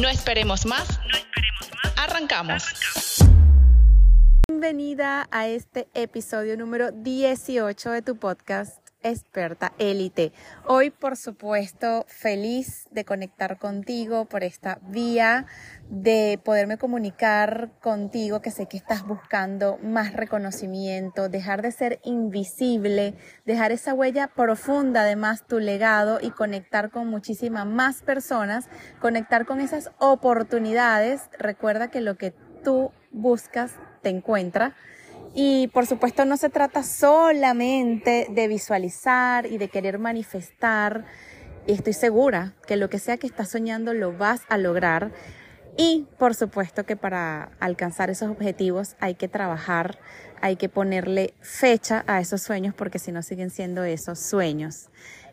No esperemos más. No esperemos más. Arrancamos. Bienvenida a este episodio número 18 de tu podcast experta élite. Hoy, por supuesto, feliz de conectar contigo por esta vía, de poderme comunicar contigo, que sé que estás buscando más reconocimiento, dejar de ser invisible, dejar esa huella profunda, además tu legado y conectar con muchísimas más personas, conectar con esas oportunidades. Recuerda que lo que tú buscas te encuentra y por supuesto no se trata solamente de visualizar y de querer manifestar. Y estoy segura que lo que sea que estás soñando lo vas a lograr. Y por supuesto que para alcanzar esos objetivos hay que trabajar, hay que ponerle fecha a esos sueños porque si no siguen siendo esos sueños.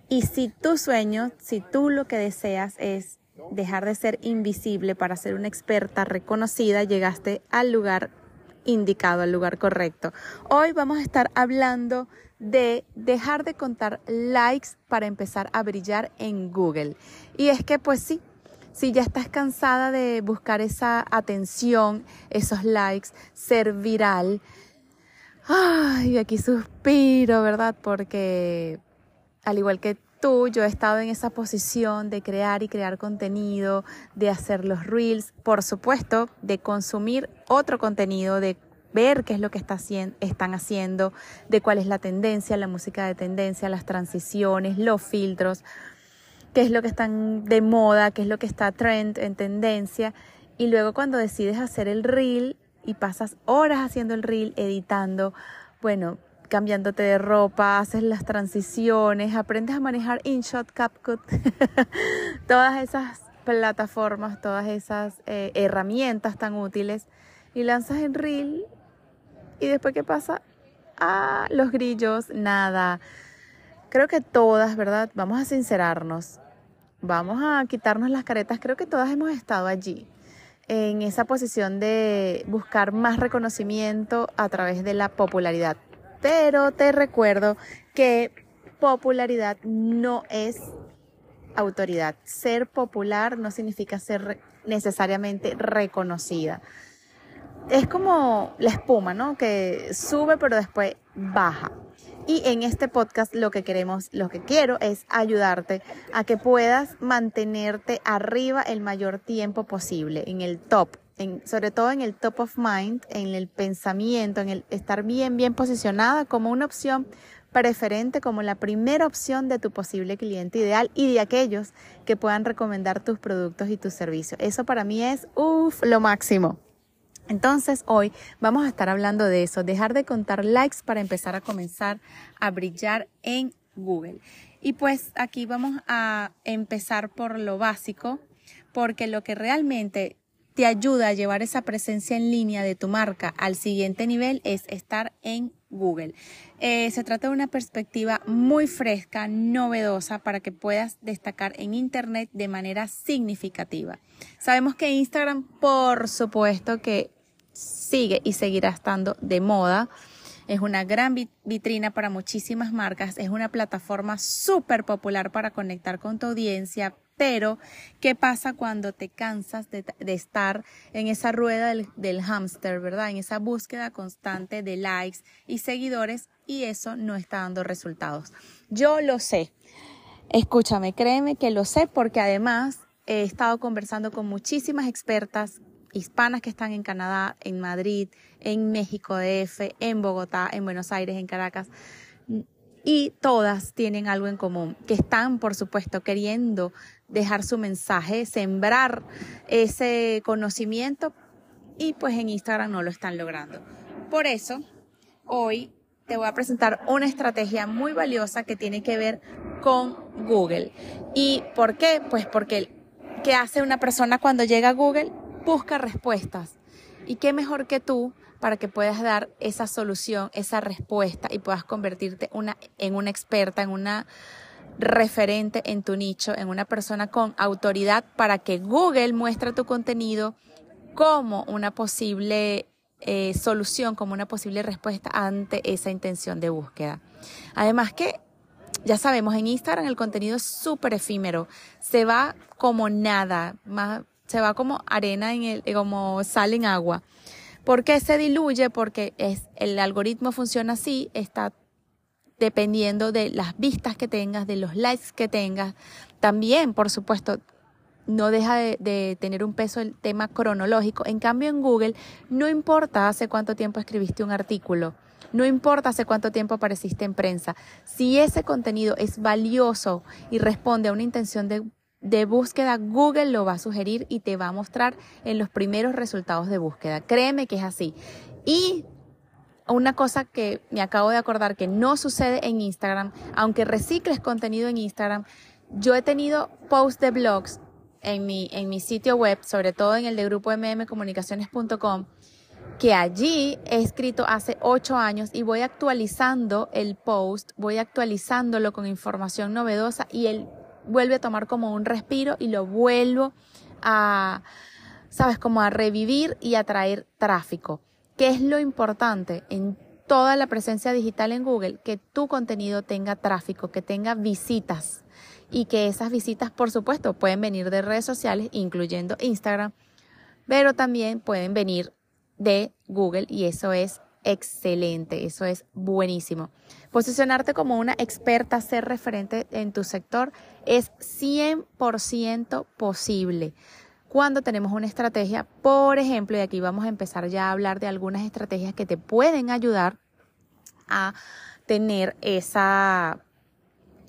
Y si tu sueño, si tú lo que deseas es dejar de ser invisible para ser una experta reconocida, llegaste al lugar indicado, al lugar correcto. Hoy vamos a estar hablando de dejar de contar likes para empezar a brillar en Google. Y es que pues sí, si ya estás cansada de buscar esa atención, esos likes, ser viral, ay, aquí suspiro, ¿verdad? Porque al igual que yo he estado en esa posición de crear y crear contenido, de hacer los reels, por supuesto, de consumir otro contenido, de ver qué es lo que está están haciendo, de cuál es la tendencia, la música de tendencia, las transiciones, los filtros, qué es lo que están de moda, qué es lo que está trend, en tendencia. Y luego cuando decides hacer el reel y pasas horas haciendo el reel, editando, bueno, cambiándote de ropa, haces las transiciones, aprendes a manejar InShot, CapCut, todas esas plataformas, todas esas eh, herramientas tan útiles y lanzas en Reel y después qué pasa? Ah, los grillos, nada. Creo que todas, ¿verdad? Vamos a sincerarnos, vamos a quitarnos las caretas, creo que todas hemos estado allí en esa posición de buscar más reconocimiento a través de la popularidad pero te recuerdo que popularidad no es autoridad. Ser popular no significa ser necesariamente reconocida. Es como la espuma, ¿no? Que sube pero después baja. Y en este podcast lo que queremos, lo que quiero es ayudarte a que puedas mantenerte arriba el mayor tiempo posible, en el top, sobre todo en el top of mind, en el pensamiento, en el estar bien, bien posicionada como una opción preferente, como la primera opción de tu posible cliente ideal y de aquellos que puedan recomendar tus productos y tus servicios. Eso para mí es, uff, lo máximo. Entonces hoy vamos a estar hablando de eso, dejar de contar likes para empezar a comenzar a brillar en Google. Y pues aquí vamos a empezar por lo básico, porque lo que realmente te ayuda a llevar esa presencia en línea de tu marca al siguiente nivel es estar en Google. Eh, se trata de una perspectiva muy fresca, novedosa, para que puedas destacar en Internet de manera significativa. Sabemos que Instagram, por supuesto, que sigue y seguirá estando de moda. Es una gran vitrina para muchísimas marcas, es una plataforma súper popular para conectar con tu audiencia, pero, ¿qué pasa cuando te cansas de, estar en esa rueda del, del hámster, verdad? En esa búsqueda constante de likes y seguidores y eso no está dando resultados. Yo lo sé. Escúchame, créeme que lo sé porque además he estado conversando con muchísimas expertas hispanas que están en Canadá, en Madrid, en México DF, en Bogotá, en Buenos Aires, en Caracas. Y todas tienen algo en común, que están, por supuesto, queriendo dejar su mensaje, sembrar ese conocimiento y pues en Instagram no lo están logrando. Por eso, hoy te voy a presentar una estrategia muy valiosa que tiene que ver con Google. ¿Y por qué? Pues porque ¿qué hace una persona cuando llega a Google? Busca respuestas. ¿Y qué mejor que tú para que puedas dar esa solución, esa respuesta y puedas convertirte en una experta, en una referente en tu nicho, en una persona con autoridad para que Google muestre tu contenido como una posible eh, solución, como una posible respuesta ante esa intención de búsqueda. Además que ya sabemos, en Instagram el contenido es súper efímero, se va como nada, más, se va como arena en el, como sal en agua. ¿Por qué se diluye? Porque es, el algoritmo funciona así, está dependiendo de las vistas que tengas, de los likes que tengas. También, por supuesto, no deja de, tener un peso el tema cronológico. En cambio, en Google no importa hace cuánto tiempo escribiste un artículo, no importa hace cuánto tiempo apareciste en prensa. Si ese contenido es valioso y responde a una intención de, de búsqueda, Google lo va a sugerir y te va a mostrar en los primeros resultados de búsqueda. Créeme que es así. Y una cosa que me acabo de acordar que no sucede en Instagram, aunque recicles contenido en Instagram, yo he tenido posts de blogs en mi, en mi sitio web, sobre todo en el de grupo mmcomunicaciones.com, que allí he escrito hace ocho años y voy actualizando el post, voy actualizándolo con información novedosa y él vuelve a tomar como un respiro y lo vuelvo a, sabes, como a revivir y a traer tráfico. ¿Qué es lo importante en toda la presencia digital en Google? Que tu contenido tenga tráfico, que tenga visitas y que esas visitas, por supuesto, pueden venir de redes sociales, incluyendo Instagram, pero también pueden venir de Google y eso es excelente, eso es buenísimo. Posicionarte como una experta, ser referente en tu sector es 100% posible cuando tenemos una estrategia, por ejemplo, y aquí vamos a empezar ya a hablar de algunas estrategias que te pueden ayudar a tener esa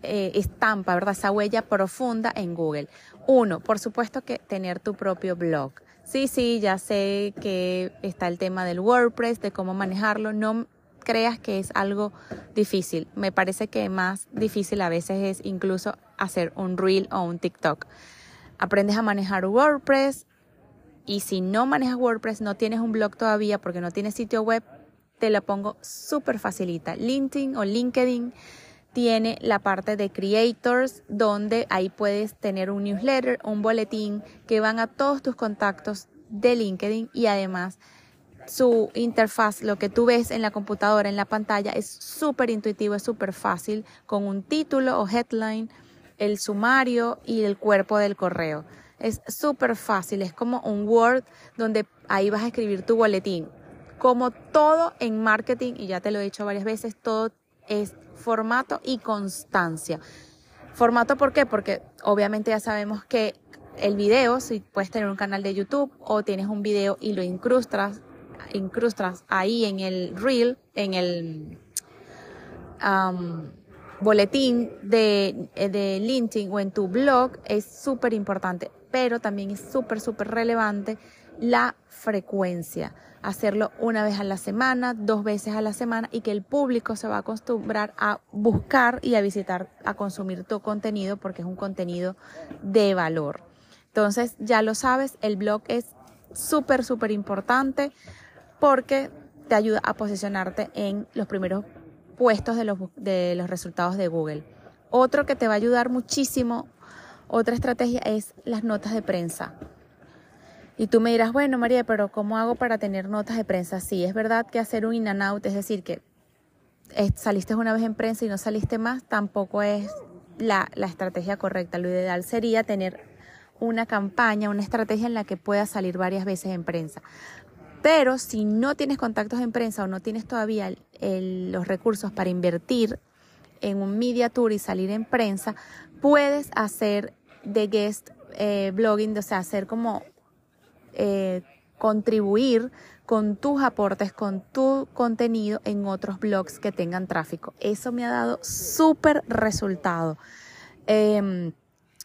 eh, estampa, ¿verdad? Esa huella profunda en Google. Uno, por supuesto que tener tu propio blog. Sí, sí, ya sé que está el tema del WordPress, de cómo manejarlo. No creas que es algo difícil. Me parece que más difícil a veces es incluso hacer un reel o un TikTok. Aprendes a manejar WordPress y si no manejas WordPress, no tienes un blog todavía porque no tienes sitio web, te lo pongo súper facilita. LinkedIn o LinkedIn tiene la parte de creators, donde ahí puedes tener un newsletter, un boletín que van a todos tus contactos de LinkedIn y además su interfaz, lo que tú ves en la computadora, en la pantalla, es súper intuitivo, es súper fácil, con un título o headline, el sumario y el cuerpo del correo. Es súper fácil, es como un Word donde ahí vas a escribir tu boletín. Como todo en marketing, y ya te lo he dicho varias veces, todo es formato y constancia. Formato, ¿por qué? Porque obviamente ya sabemos que el video, si puedes tener un canal de YouTube o tienes un video y lo incrustas, incrustas ahí en el reel, en el boletín de, de LinkedIn o en tu blog, es súper importante, pero también es súper, súper relevante la frecuencia hacerlo una vez a la semana, dos veces a la semana y que el público se va a acostumbrar a buscar y a visitar, a consumir tu contenido porque es un contenido de valor. Entonces, ya lo sabes, el blog es súper, súper importante porque te ayuda a posicionarte en los primeros puestos de los, de los resultados de Google. Otro que te va a ayudar muchísimo, otra estrategia es las notas de prensa. Y tú me dirás, bueno, María, pero ¿cómo hago para tener notas de prensa? Sí, es verdad que hacer un in and out, es decir, que saliste una vez en prensa y no saliste más, tampoco es la, la estrategia correcta. Lo ideal sería tener una campaña, una estrategia en la que puedas salir varias veces en prensa. Pero si no tienes contactos en prensa o no tienes todavía los recursos para invertir en un media tour y salir en prensa, puedes hacer de guest eh, blogging, o sea, hacer como eh, contribuir con tus aportes, con tu contenido en otros blogs que tengan tráfico. Eso me ha dado súper resultado. Em,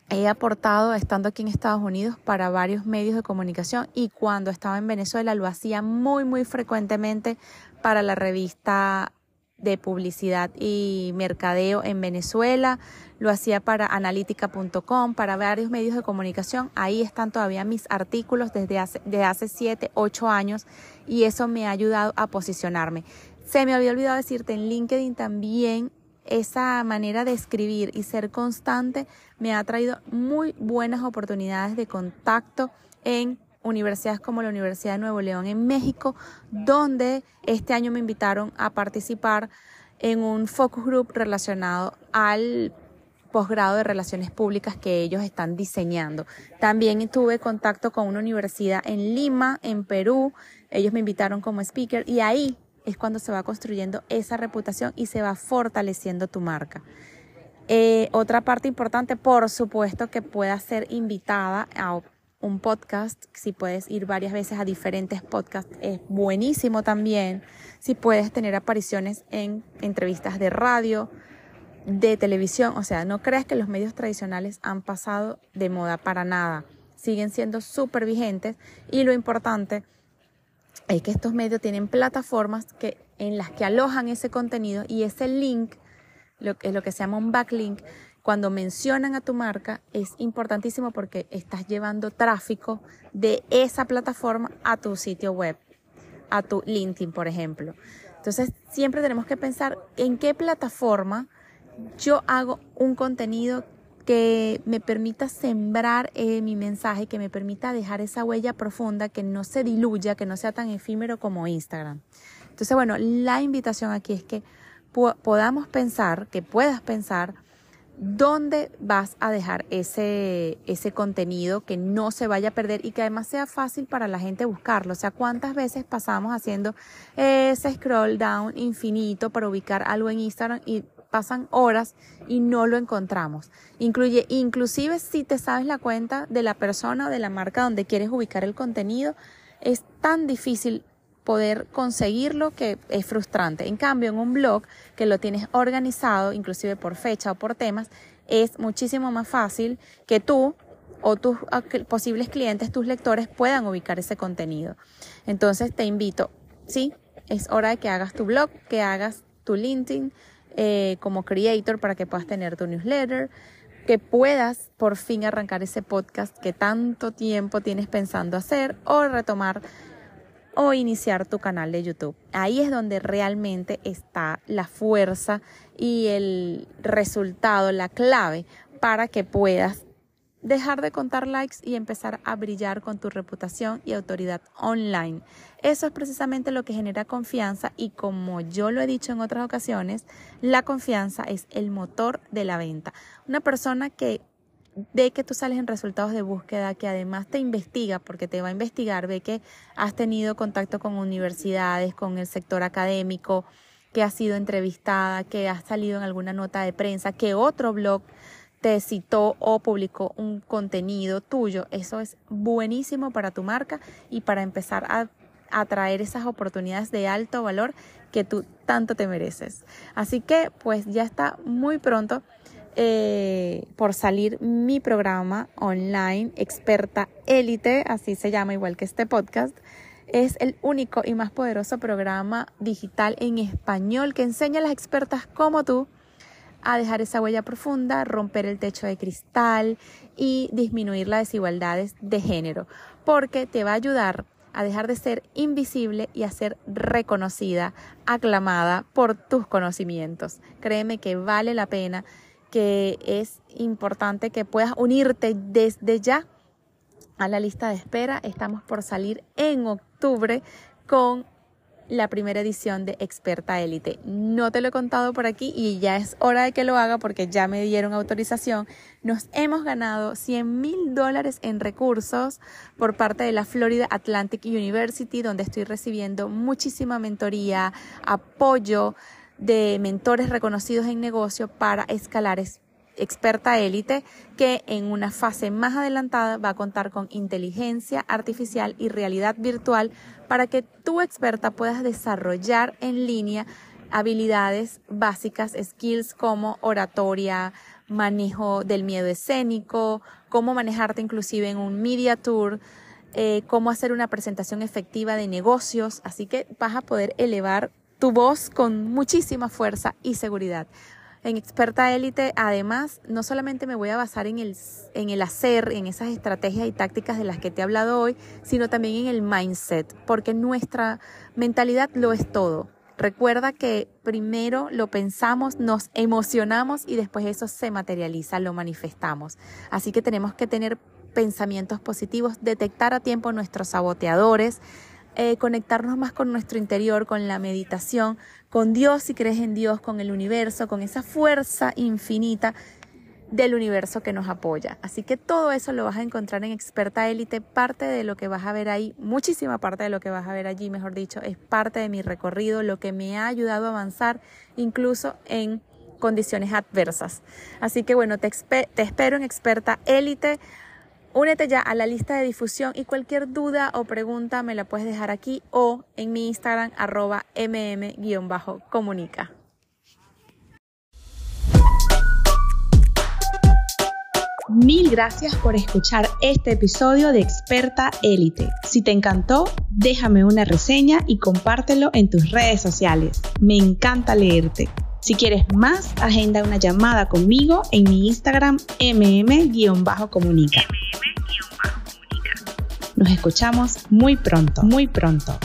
he aportado estando aquí en Estados Unidos para varios medios de comunicación y cuando estaba en Venezuela lo hacía muy, muy frecuentemente para la revista de publicidad y mercadeo en Venezuela, lo hacía para analítica.com, para varios medios de comunicación. Ahí están todavía mis artículos desde hace, desde hace 7, 8 años y eso me ha ayudado a posicionarme. Se me había olvidado decirte en LinkedIn también esa manera de escribir y ser constante me ha traído muy buenas oportunidades de contacto en universidades como la Universidad de Nuevo León en México, donde este año me invitaron a participar en un focus group relacionado al posgrado de relaciones públicas que ellos están diseñando. También tuve contacto con una universidad en Lima, en Perú. Ellos me invitaron como speaker y ahí es cuando se va construyendo esa reputación y se va fortaleciendo tu marca. Eh, otra parte importante, por supuesto, que puedas ser invitada a un podcast, si puedes ir varias veces a diferentes podcasts, es buenísimo también. Si puedes tener apariciones en entrevistas de radio, de televisión, o sea, no creas que los medios tradicionales han pasado de moda para nada. Siguen siendo súper vigentes y lo importante es que estos medios tienen plataformas que, en las que alojan ese contenido y ese link, lo, es lo que se llama un backlink, cuando mencionan a tu marca es importantísimo porque estás llevando tráfico de esa plataforma a tu sitio web, a tu LinkedIn, por ejemplo. Entonces, siempre tenemos que pensar en qué plataforma yo hago un contenido que me permita sembrar eh, mi mensaje, que me permita dejar esa huella profunda, que no se diluya, que no sea tan efímero como Instagram. Entonces, bueno, la invitación aquí es que podamos pensar, que puedas pensar, dónde vas a dejar ese, ese contenido que no se vaya a perder y que además sea fácil para la gente buscarlo. O sea, cuántas veces pasamos haciendo ese scroll down infinito para ubicar algo en Instagram y pasan horas y no lo encontramos. Incluye, inclusive si te sabes la cuenta de la persona o de la marca donde quieres ubicar el contenido, es tan difícil poder conseguirlo que es frustrante. En cambio, en un blog que lo tienes organizado, inclusive por fecha o por temas, es muchísimo más fácil que tú o tus posibles clientes, tus lectores puedan ubicar ese contenido. Entonces te invito, sí, es hora de que hagas tu blog, que hagas tu LinkedIn eh, como creator para que puedas tener tu newsletter, que puedas por fin arrancar ese podcast que tanto tiempo tienes pensando hacer o retomar o iniciar tu canal de YouTube. Ahí es donde realmente está la fuerza y el resultado, la clave para que puedas dejar de contar likes y empezar a brillar con tu reputación y autoridad online. Eso es precisamente lo que genera confianza y como yo lo he dicho en otras ocasiones, la confianza es el motor de la venta. Una persona que ve que tú sales en resultados de búsqueda, que además te investiga, porque te va a investigar, ve que has tenido contacto con universidades, con el sector académico, que has sido entrevistada, que has salido en alguna nota de prensa, que otro blog te citó o publicó un contenido tuyo. Eso es buenísimo para tu marca y para empezar a atraer esas oportunidades de alto valor que tú tanto te mereces. Así que pues ya está muy pronto eh, por salir mi programa online, Experta Élite, así se llama igual que este podcast. Es el único y más poderoso programa digital en español que enseña a las expertas como tú a dejar esa huella profunda, romper el techo de cristal y disminuir las desigualdades de género, porque te va a ayudar a dejar de ser invisible y a ser reconocida, aclamada por tus conocimientos. Créeme que vale la pena que es importante que puedas unirte desde ya a la lista de espera. Estamos por salir en octubre con la primera edición de Experta Élite. No te lo he contado por aquí y ya es hora de que lo haga porque ya me dieron autorización. Nos hemos ganado 100 mil dólares en recursos por parte de la Florida Atlantic University, donde estoy recibiendo muchísima mentoría, apoyo de mentores reconocidos en negocio para escalar experta élite que en una fase más adelantada va a contar con inteligencia artificial y realidad virtual para que tu experta puedas desarrollar en línea habilidades básicas, skills como oratoria, manejo del miedo escénico, cómo manejarte inclusive en un media tour, eh, cómo hacer una presentación efectiva de negocios. Así que vas a poder elevar tu voz con muchísima fuerza y seguridad. En Experta Élite, además, no solamente me voy a basar en el, en el hacer, en esas estrategias y tácticas de las que te he hablado hoy, sino también en el mindset, porque nuestra mentalidad lo es todo. Recuerda que primero lo pensamos, nos emocionamos y después eso se materializa, lo manifestamos. Así que tenemos que tener pensamientos positivos, detectar a tiempo nuestros saboteadores, eh, conectarnos más con nuestro interior, con la meditación, con Dios si crees en Dios, con el universo, con esa fuerza infinita del universo que nos apoya. Así que todo eso lo vas a encontrar en Experta Élite. Parte de lo que vas a ver ahí, muchísima parte de lo que vas a ver allí, mejor dicho, es parte de mi recorrido, lo que me ha ayudado a avanzar incluso en condiciones adversas. Así que bueno, te, te espero en Experta Élite. Únete ya a la lista de difusión y cualquier duda o pregunta me la puedes dejar aquí o en mi Instagram arroba mm-comunica. Mil gracias por escuchar este episodio de Experta Élite. Si te encantó, déjame una reseña y compártelo en tus redes sociales. Me encanta leerte. Si quieres más, agenda una llamada conmigo en mi Instagram mm-comunica. Nos escuchamos muy pronto, muy pronto.